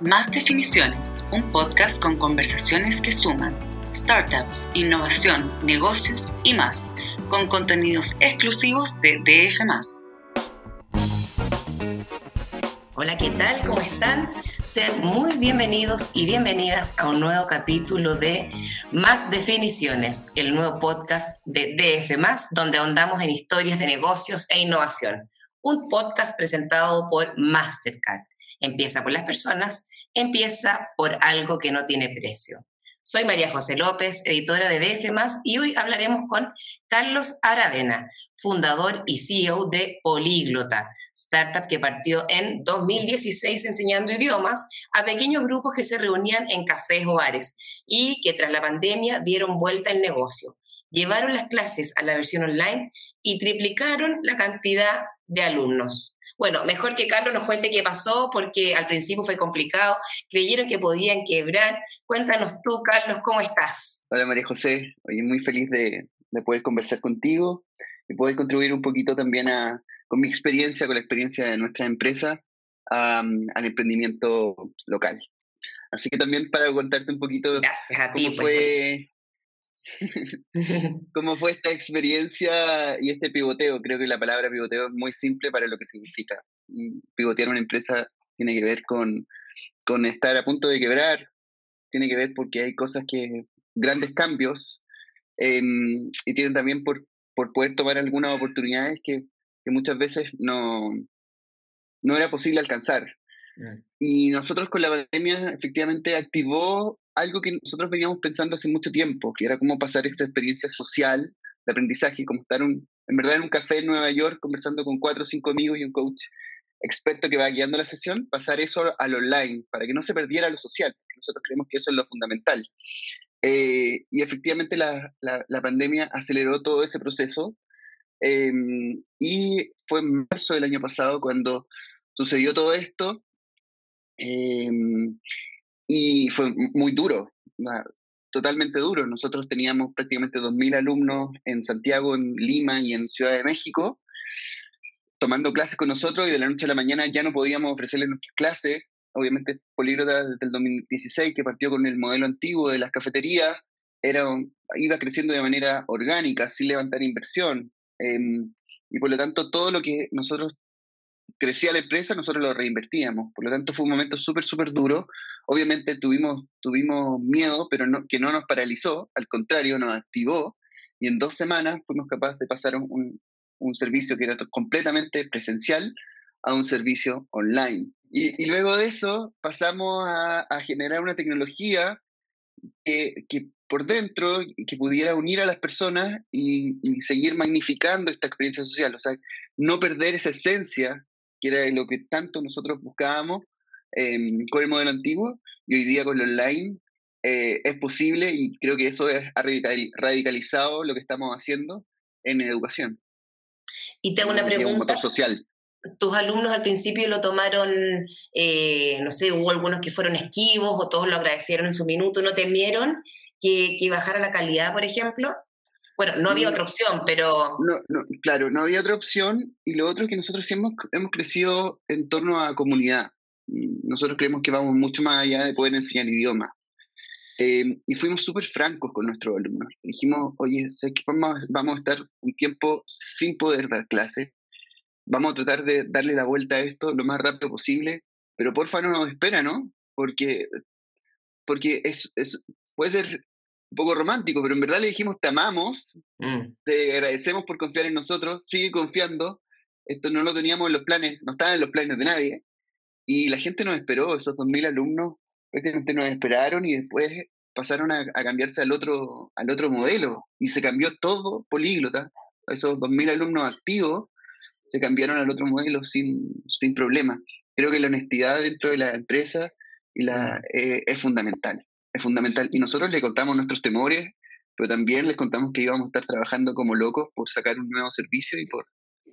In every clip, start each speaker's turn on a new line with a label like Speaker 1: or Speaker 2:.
Speaker 1: Más Definiciones, un podcast con conversaciones que suman startups, innovación, negocios y más, con contenidos exclusivos de DF.
Speaker 2: Hola, ¿qué tal? ¿Cómo están? Sean muy bienvenidos y bienvenidas a un nuevo capítulo de Más Definiciones, el nuevo podcast de DF, donde ahondamos en historias de negocios e innovación. Un podcast presentado por Mastercard. Empieza por las personas, empieza por algo que no tiene precio. Soy María José López, editora de DF, y hoy hablaremos con Carlos Aravena, fundador y CEO de Políglota, startup que partió en 2016 enseñando idiomas a pequeños grupos que se reunían en cafés o bares y que tras la pandemia dieron vuelta al negocio. Llevaron las clases a la versión online y triplicaron la cantidad de alumnos. Bueno, mejor que Carlos nos cuente qué pasó, porque al principio fue complicado, creyeron que podían quebrar. Cuéntanos tú, Carlos, ¿cómo estás?
Speaker 3: Hola María José, hoy muy feliz de, poder conversar contigo y poder contribuir un poquito también a, con mi experiencia, con la experiencia de nuestra empresa, al emprendimiento local. Así que también para contarte un poquito
Speaker 2: Gracias a ti,
Speaker 3: cómo pues. fue ¿Cómo fue esta experiencia y este pivoteo? Creo que la palabra pivoteo es muy simple para lo que significa. Pivotear una empresa tiene que ver con, con estar a punto de quebrar, tiene que ver porque hay cosas que, grandes cambios, em, y tienen también por, por poder tomar algunas oportunidades que, que muchas veces no, no era posible alcanzar. Mm. Y nosotros con la pandemia efectivamente activó algo que nosotros veníamos pensando hace mucho tiempo, que era cómo pasar esta experiencia social de aprendizaje, como estar un, en verdad en un café en Nueva York conversando con cuatro o cinco amigos y un coach experto que va guiando la sesión, pasar eso al online, para que no se perdiera lo social, porque nosotros creemos que eso es lo fundamental. Eh, y efectivamente la, la, pandemia aceleró todo ese proceso em, y fue en marzo del año pasado cuando sucedió todo esto. Em, y fue muy duro, totalmente duro. Nosotros teníamos prácticamente 2.000 alumnos en Santiago, en Lima y en Ciudad de México tomando clases con nosotros y de la noche a la mañana ya no podíamos ofrecerles nuestras clases. Obviamente, Políglota desde el 2016, que partió con el modelo antiguo de las cafeterías, era, iba creciendo de manera orgánica, sin levantar inversión. Em, y por lo tanto, todo lo que nosotros crecía la empresa, nosotros lo reinvertíamos. Por lo tanto, fue un momento súper, súper duro. Obviamente tuvimos, tuvimos miedo, pero que no nos paralizó, al contrario, nos activó. Y en dos semanas fuimos capaces de pasar un, un servicio que era completamente presencial a un servicio online. Y, luego de eso pasamos a, generar una tecnología que, que, por dentro que pudiera unir a las personas y, y, seguir magnificando esta experiencia social. O sea, no perder esa esencia que era lo que tanto nosotros buscábamos em, con el modelo antiguo y hoy día con lo online eh, es posible y creo que eso ha radicalizado lo que estamos haciendo en educación.
Speaker 2: Y tengo una pregunta.
Speaker 3: Un motor social.
Speaker 2: ¿Tus alumnos al principio lo tomaron, eh, no sé, hubo algunos que fueron esquivos o todos lo agradecieron en su minuto, no temieron que, que bajara la calidad, por ejemplo? Bueno, no había otra opción, pero...
Speaker 3: No, claro, no había otra opción. Y lo otro es que nosotros hemos, hemos crecido en torno a comunidad. Nosotros creemos que vamos mucho más allá de poder enseñar idiomas. Eh, y fuimos súper francos con nuestros alumnos. Dijimos, oye, ¿sabes qué? Vamos, vamos a estar un tiempo sin poder dar clases. Vamos a tratar de darle la vuelta a esto lo más rápido posible, pero porfa no nos espera, ¿no? Porque, porque es, es, puede ser un poco romántico, pero en verdad le dijimos, te amamos, mm. te agradecemos por confiar en nosotros, sigue confiando. Esto no lo teníamos en los planes, no estaba en los planes de nadie. Y la gente nos esperó, esos 2.000 alumnos prácticamente nos esperaron y después pasaron a, cambiarse al otro, al otro modelo. Y se cambió todo políglota. Esos 2.000 alumnos activos se cambiaron al otro modelo sin, sin problema. Creo que la honestidad dentro de la empresa y la, eh, es fundamental es fundamental. Y nosotros le contamos nuestros temores, pero también les contamos que íbamos a estar trabajando como locos por sacar un nuevo servicio y por,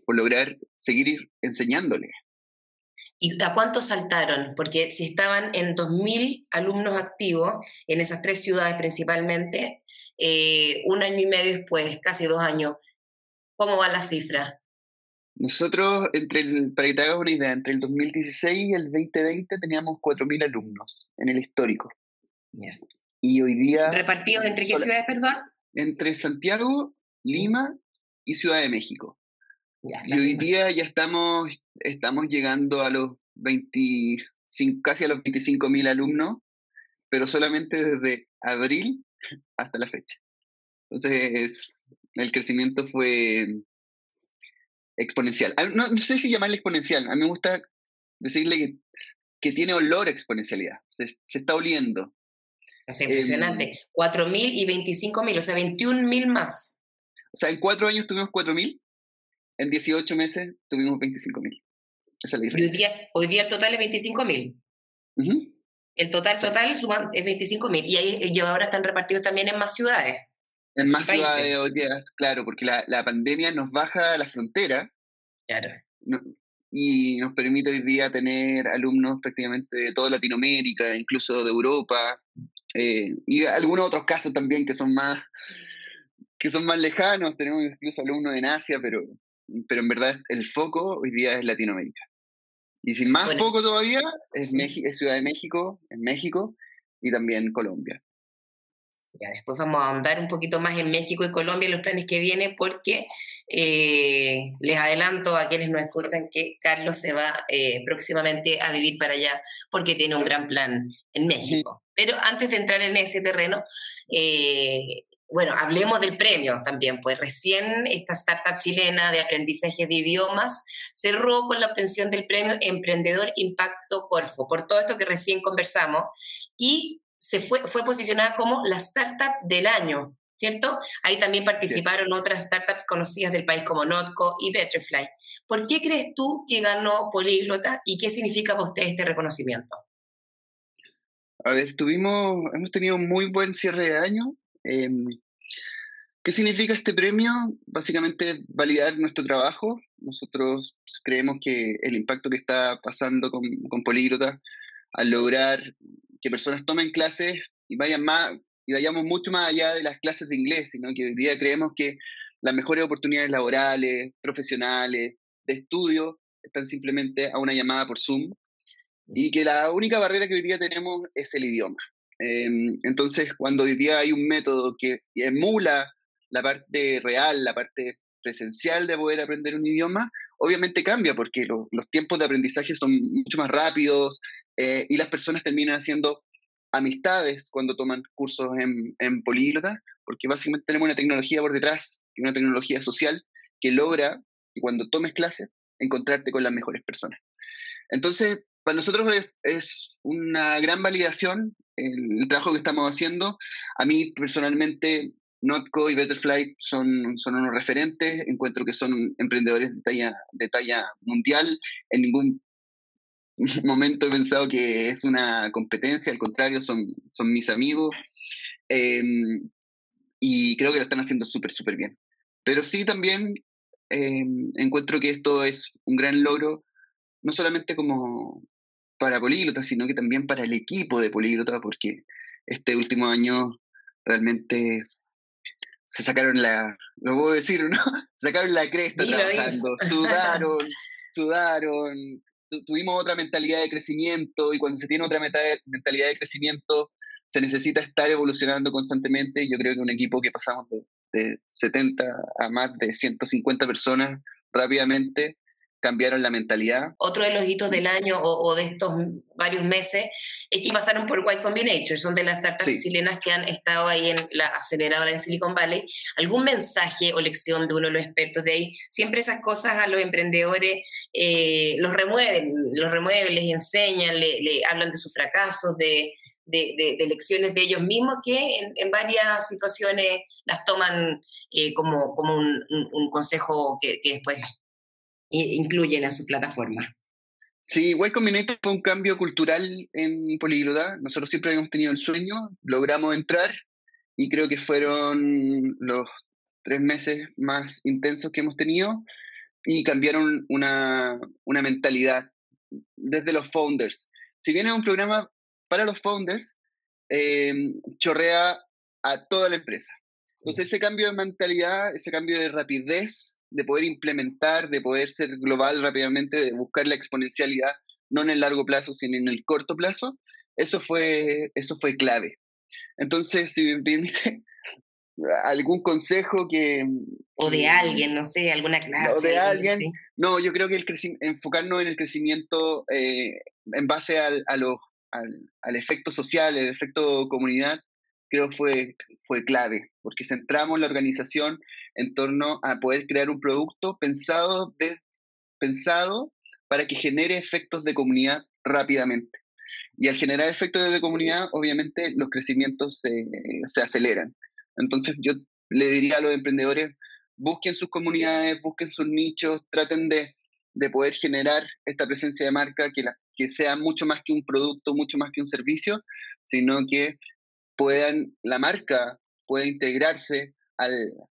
Speaker 3: por lograr seguir enseñándoles.
Speaker 2: ¿Y a cuántos saltaron? Porque si estaban en 2.000 alumnos activos en esas tres ciudades principalmente, eh, un año y medio después, casi dos años, ¿cómo va la cifra?
Speaker 3: Nosotros, entre el, para que te hagas una idea, entre el 2016 y el 2020 teníamos 4.000 alumnos en el histórico. Y hoy día...
Speaker 2: ¿Repartidos entre qué ciudades, perdón?
Speaker 3: Entre Santiago, Lima y Ciudad de México. Y hoy día ya estamos, estamos llegando a los 25, casi a los 25.000 alumnos, pero solamente desde abril hasta la fecha. Entonces, el crecimiento fue exponencial. Ah, no, sé si llamarle exponencial, a mí me gusta decirle que, que tiene olor a exponencialidad, se, se está oliendo.
Speaker 2: Es impresionante. Eh, 4.000 y 25.000, o sea, 21.000 más.
Speaker 3: O sea, en cuatro años tuvimos 4.000, en 18 meses tuvimos 25.000. Esa es la diferencia.
Speaker 2: Hoy día, hoy día el total es 25.000. El total total es 25.000 y, y ahora están repartidos también en más ciudades.
Speaker 3: En más ciudades hoy día, claro, porque la, la, pandemia nos baja la frontera.
Speaker 2: Claro.
Speaker 3: y nos permite hoy día tener alumnos prácticamente de toda Latinoamérica, incluso de Europa, eh, y algunos otros casos también que son más que son más lejanos, tenemos incluso alumnos en Asia, pero, pero en verdad el foco hoy día es Latinoamérica. Y sin más foco todavía es, es Ciudad de México, en México, y también Colombia.
Speaker 2: Ya después vamos a andar un poquito más en México y Colombia los planes que vienen porque eh, les adelanto a quienes nos escuchan que Carlos se va eh, próximamente a vivir para allá porque tiene un gran plan en México. Pero antes de entrar en ese terreno, eh, bueno, hablemos del premio también, pues recién esta startup chilena de aprendizaje de idiomas cerró con la obtención del premio Emprendedor Impacto Corfo, por todo esto que recién conversamos, y se fue, fue posicionada como la startup del año, ¿cierto? Ahí también participaron otras startups conocidas del país como Notco y Betterfly. ¿Por qué crees tú que ganó Políglota y qué significa para usted este reconocimiento?
Speaker 3: A ver, tuvimos, hemos tenido muy buen cierre de año. Em, ¿Qué significa este premio? Básicamente validar nuestro trabajo. Nosotros creemos que el impacto que está pasando con, con Políglota al lograr que personas tomen clases y vayan más y vayamos mucho más allá de las clases de inglés, sino que hoy día creemos que las mejores oportunidades laborales, profesionales, de estudio, están simplemente a una llamada por Zoom y que la única barrera que hoy día tenemos es el idioma. Em, entonces, cuando hoy día hay un método que emula la parte real, la parte presencial de poder aprender un idioma, obviamente cambia porque los tiempos de aprendizaje son mucho más rápidos eh, y las personas terminan haciendo amistades cuando toman cursos en, en políglota, porque básicamente tenemos una tecnología por detrás, una tecnología social que logra, cuando tomes clases, encontrarte con las mejores personas. Entonces, para nosotros es, una gran validación el, trabajo que estamos haciendo. A mí personalmente Notco y Betterfly son, son unos referentes, encuentro que son emprendedores de talla, de talla mundial, en ningún momento he pensado que es una competencia, al contrario, son, son mis amigos em, y creo que lo están haciendo súper, súper bien. Pero sí también em, encuentro que esto es un gran logro, no solamente como para Políglota, sino que también para el equipo de Políglota, porque este último año realmente se sacaron la, lo puedo decir, ¿no? sacaron la cresta trabajando, sudaron, sudaron, tuvimos otra mentalidad de crecimiento y cuando se tiene otra mentalidad de crecimiento se necesita estar evolucionando constantemente. Yo creo que un equipo que pasamos de, de 70 a más de 150 personas rápidamente cambiaron la mentalidad.
Speaker 2: Otro de los hitos del año o, de estos varios meses es que pasaron por Y Combinator, son de las startups chilenas que han estado ahí en la aceleradora en Silicon Valley. ¿Algún mensaje o lección de uno de los expertos de ahí? Siempre esas cosas a los emprendedores eh, los remueven, los remueven, les enseñan, le, hablan de sus fracasos, de, de, lecciones de ellos mismos que en, varias situaciones las toman eh, como, como un, consejo que, que después incluyen en su plataforma.
Speaker 3: Sí, Y Combinator fue un cambio cultural en Políglota. Nosotros siempre habíamos tenido el sueño, logramos entrar y creo que fueron los tres meses más intensos que hemos tenido y cambiaron una, una mentalidad desde los founders. Si bien es un programa para los founders, eh, chorrea a toda la empresa. Entonces ese cambio de mentalidad, ese cambio de rapidez, de poder implementar, de poder ser global rápidamente, de buscar la exponencialidad, no en el largo plazo, sino en el corto plazo, eso fue, eso fue clave. Entonces, si me permite, algún consejo que...
Speaker 2: O de alguien, no sé, alguna clase.
Speaker 3: O de alguien. No, yo creo que el enfocarnos en el crecimiento eh, en base al, a los, al, efecto social, el efecto comunidad, creo fue, fue clave, porque centramos la organización en torno a poder crear un producto pensado, de, pensado para que genere efectos de comunidad rápidamente. Y al generar efectos de comunidad, obviamente los crecimientos se, se aceleran. Entonces yo le diría a los emprendedores, busquen sus comunidades, busquen sus nichos, traten de, de poder generar esta presencia de marca que, la, que sea mucho más que un producto, mucho más que un servicio, sino que puedan, la marca pueda integrarse al,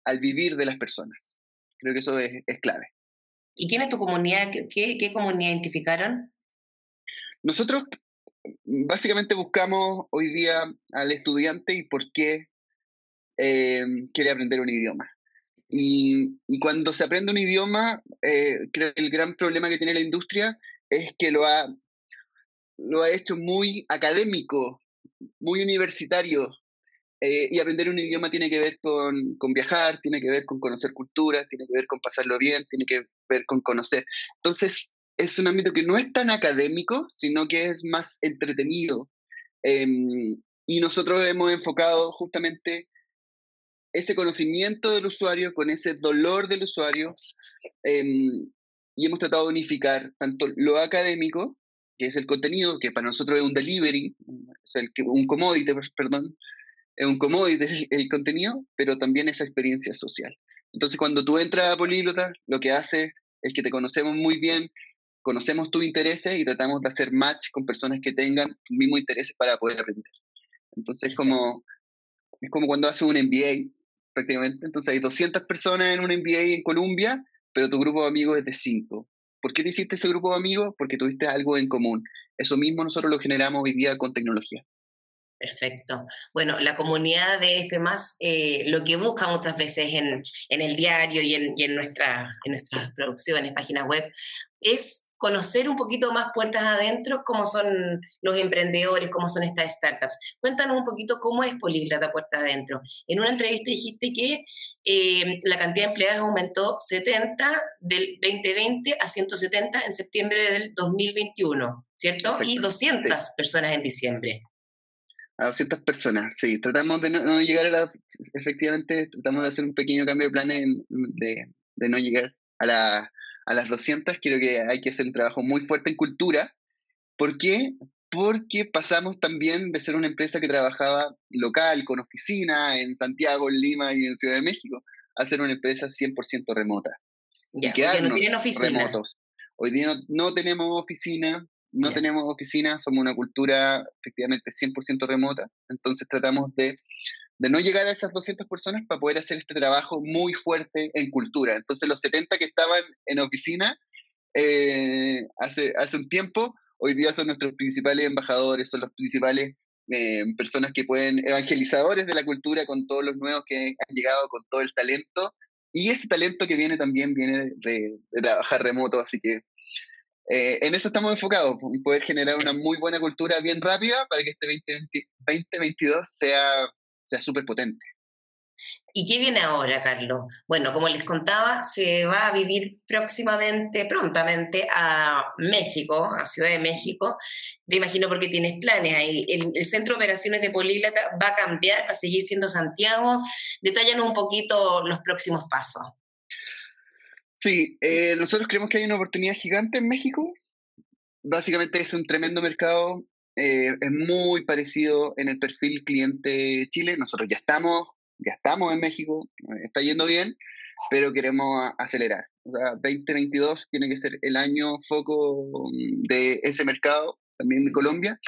Speaker 3: al vivir de las personas. Creo que eso es, es clave.
Speaker 2: ¿Y quién es tu comunidad? ¿Qué, qué comunidad identificaron?
Speaker 3: Nosotros básicamente buscamos hoy día al estudiante y por qué eh, quiere aprender un idioma. Y, y, cuando se aprende un idioma, eh, creo que el gran problema que tiene la industria es que lo ha, lo ha hecho muy académico, muy universitario. Eh, y aprender un idioma tiene que ver con, con, viajar, tiene que ver con conocer culturas, tiene que ver con pasarlo bien, tiene que ver con conocer. Entonces, es un ámbito que no es tan académico, sino que es más entretenido. Em, y nosotros hemos enfocado justamente ese conocimiento del usuario con ese dolor del usuario em, y hemos tratado de unificar tanto lo académico, que es el contenido, que para nosotros es un delivery, es el, un commodity, perdón, es un commodity el, contenido, pero también esa experiencia social. Entonces, cuando tú entras a Políglota, lo que hace es que te conocemos muy bien, conocemos tus intereses y tratamos de hacer match con personas que tengan tus mismos intereses para poder aprender. Entonces, como, es como cuando haces un MBA, prácticamente. Entonces hay 200 personas en un MBA en Colombia, pero tu grupo de amigos es de 5. ¿Por qué te hiciste ese grupo de amigos? Porque tuviste algo en común. Eso mismo nosotros lo generamos hoy día con tecnología.
Speaker 2: Perfecto. Bueno, la comunidad de F, eh, lo que busca muchas veces en, en el diario y en, y en, nuestra, en nuestras producciones, páginas web, es conocer un poquito más puertas adentro, cómo son los emprendedores, cómo son estas startups. Cuéntanos un poquito cómo es Políglota Puerta Adentro. En una entrevista dijiste que eh, la cantidad de empleados aumentó 70 del 2020 a 170 en septiembre del 2021, ¿cierto? Y 200 personas en diciembre.
Speaker 3: A 200 personas, sí. Tratamos de no, llegar a la... Efectivamente, tratamos de hacer un pequeño cambio de planes de, de no llegar a la a las 200, creo que hay que hacer un trabajo muy fuerte en cultura. ¿Por qué? Porque pasamos también de ser una empresa que trabajaba local, con oficina en Santiago, en Lima y en Ciudad de México, a ser una empresa 100% remota.
Speaker 2: Ya, y no tienen oficina. remotos.
Speaker 3: Hoy día no, tenemos oficina, no tenemos oficina, somos una cultura efectivamente 100% remota, entonces tratamos de de no llegar a esas 200 personas para poder hacer este trabajo muy fuerte en cultura. Entonces los 70 que estaban en oficina eh, hace, hace un tiempo, hoy día son nuestros principales embajadores, son los principales eh, personas que pueden, evangelizadores de la cultura con todos los nuevos que han llegado, con todo el talento. Y ese talento que viene también viene de, trabajar remoto, así que eh, en eso estamos enfocados, en poder generar una muy buena cultura bien rápida para que este 2022 sea sea súper potente.
Speaker 2: ¿Y qué viene ahora, Carlos? Bueno, como les contaba, se va a vivir próximamente, prontamente, a México, a Ciudad de México. Me imagino porque tienes planes ahí. El, centro de operaciones de Políglota va a cambiar, va a seguir siendo Santiago. Detállanos un poquito los próximos pasos.
Speaker 3: Sí, eh, nosotros creemos que hay una oportunidad gigante en México. Básicamente es un tremendo mercado eh, es muy parecido en el perfil cliente Chile. Nosotros ya estamos, ya estamos en México, está yendo bien, pero queremos acelerar. O sea, 2022 tiene que ser el año foco de ese mercado, también de Colombia.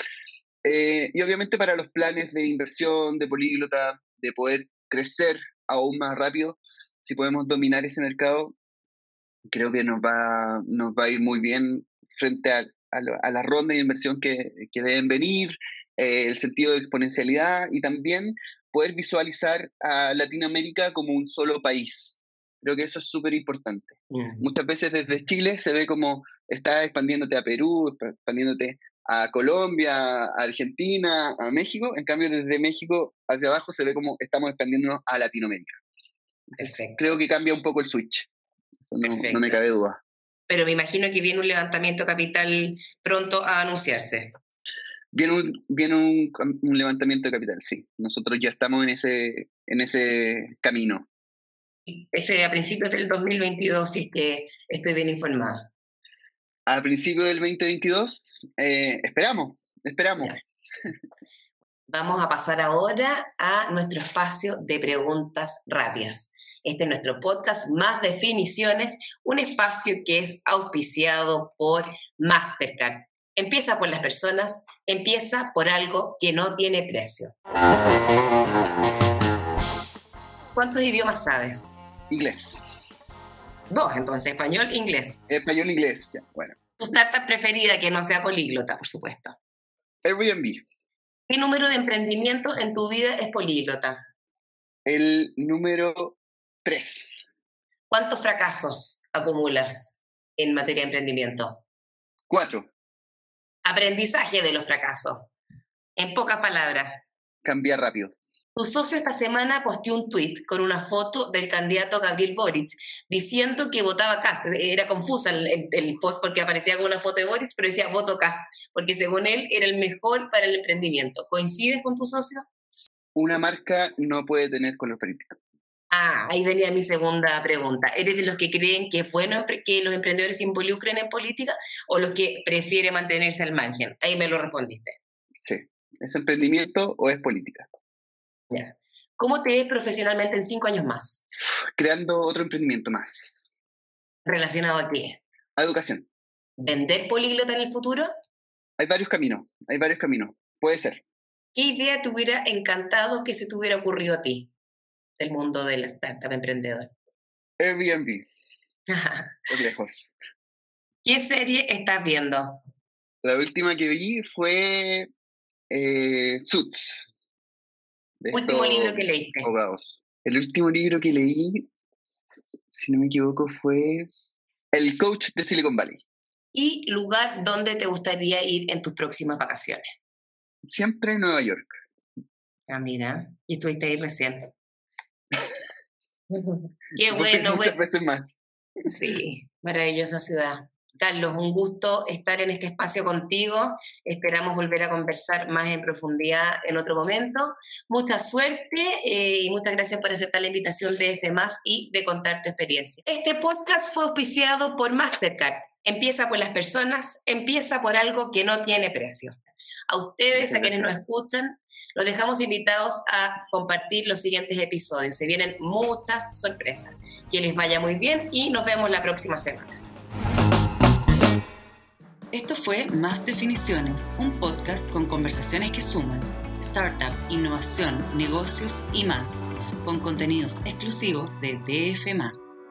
Speaker 3: Eh, y obviamente para los planes de inversión, de políglota, de poder crecer aún más rápido, si podemos dominar ese mercado, creo que nos va, nos va a ir muy bien frente a, a, la ronda de inversión que, que deben venir, eh, el sentido de exponencialidad y también poder visualizar a Latinoamérica como un solo país. Creo que eso es súper importante. Muchas veces desde Chile se ve como está expandiéndote a Perú, expandiéndote a Colombia, a Argentina, a México. En cambio, desde México hacia abajo se ve como estamos expandiéndonos a Latinoamérica. Creo que cambia un poco el switch. Eso no, me cabe duda.
Speaker 2: Pero me imagino que viene un levantamiento capital pronto a anunciarse.
Speaker 3: Viene un, viene un, un, levantamiento de capital, sí. Nosotros ya estamos en ese, en ese camino.
Speaker 2: Ese a principios del 2022, si es que estoy bien informada.
Speaker 3: A principios del 2022, eh, esperamos, esperamos.
Speaker 2: Vamos a pasar ahora a nuestro espacio de preguntas rápidas. Este es nuestro podcast Más Definiciones, un espacio que es auspiciado por Mastercard. Empieza por las personas, empieza por algo que no tiene precio. ¿Cuántos idiomas sabes?
Speaker 3: Inglés.
Speaker 2: Dos, entonces, español, inglés.
Speaker 3: Español, inglés, ya, bueno.
Speaker 2: ¿Tu startup preferida que no sea políglota, por supuesto?
Speaker 3: Airbnb.
Speaker 2: ¿Qué número de emprendimiento en tu vida es políglota?
Speaker 3: El número tres.
Speaker 2: ¿Cuántos fracasos acumulas en materia de emprendimiento?
Speaker 3: Cuatro.
Speaker 2: Aprendizaje de los fracasos. En pocas palabras.
Speaker 3: Cambiar rápido.
Speaker 2: Tu socio esta semana posteó un tweet con una foto del candidato Gabriel Boric diciendo que votaba Cast. Era confusa el, post porque aparecía con una foto de Boric, pero decía voto Cast, porque según él era el mejor para el emprendimiento. ¿Coincides con tu socio?
Speaker 3: Una marca no puede tener color político.
Speaker 2: Ah, ahí venía mi segunda pregunta. ¿Eres de los que creen que es bueno que los emprendedores se involucren en política o los que prefieren mantenerse al margen? Ahí me lo respondiste.
Speaker 3: Sí, ¿es emprendimiento o es política?
Speaker 2: ¿Cómo te ves profesionalmente en cinco años más?
Speaker 3: Creando otro emprendimiento más.
Speaker 2: ¿Relacionado a qué?
Speaker 3: A educación.
Speaker 2: ¿Vender políglota en el futuro?
Speaker 3: Hay varios caminos, hay varios caminos. Puede ser.
Speaker 2: ¿Qué idea te hubiera encantado que se te hubiera ocurrido a ti del mundo del startup emprendedor?
Speaker 3: Airbnb. Por lejos.
Speaker 2: ¿Qué serie estás viendo?
Speaker 3: La última que vi fue eh, Suits.
Speaker 2: Último libro que leíste.
Speaker 3: Abogados. El último libro que leí, si no me equivoco, fue El coach de Silicon Valley.
Speaker 2: ¿Y lugar donde te gustaría ir en tus próximas vacaciones?
Speaker 3: Siempre Nueva York.
Speaker 2: Ah, mira, y estuviste ahí recién. Qué bueno.
Speaker 3: Muchas veces más.
Speaker 2: Sí, maravillosa ciudad. Carlos, un gusto estar en este espacio contigo. Esperamos volver a conversar más en profundidad en otro momento. Mucha suerte eh, y muchas gracias por aceptar la invitación de FMAS y de contar tu experiencia. Este podcast fue auspiciado por Mastercard. Empieza por las personas, empieza por algo que no tiene precio. A ustedes, a quienes nos escuchan, los dejamos invitados a compartir los siguientes episodios. Se vienen muchas sorpresas. Que les vaya muy bien y nos vemos la próxima semana.
Speaker 1: Esto fue Más Definiciones, un podcast con conversaciones que suman startup, innovación, negocios y más, con contenidos exclusivos de DF.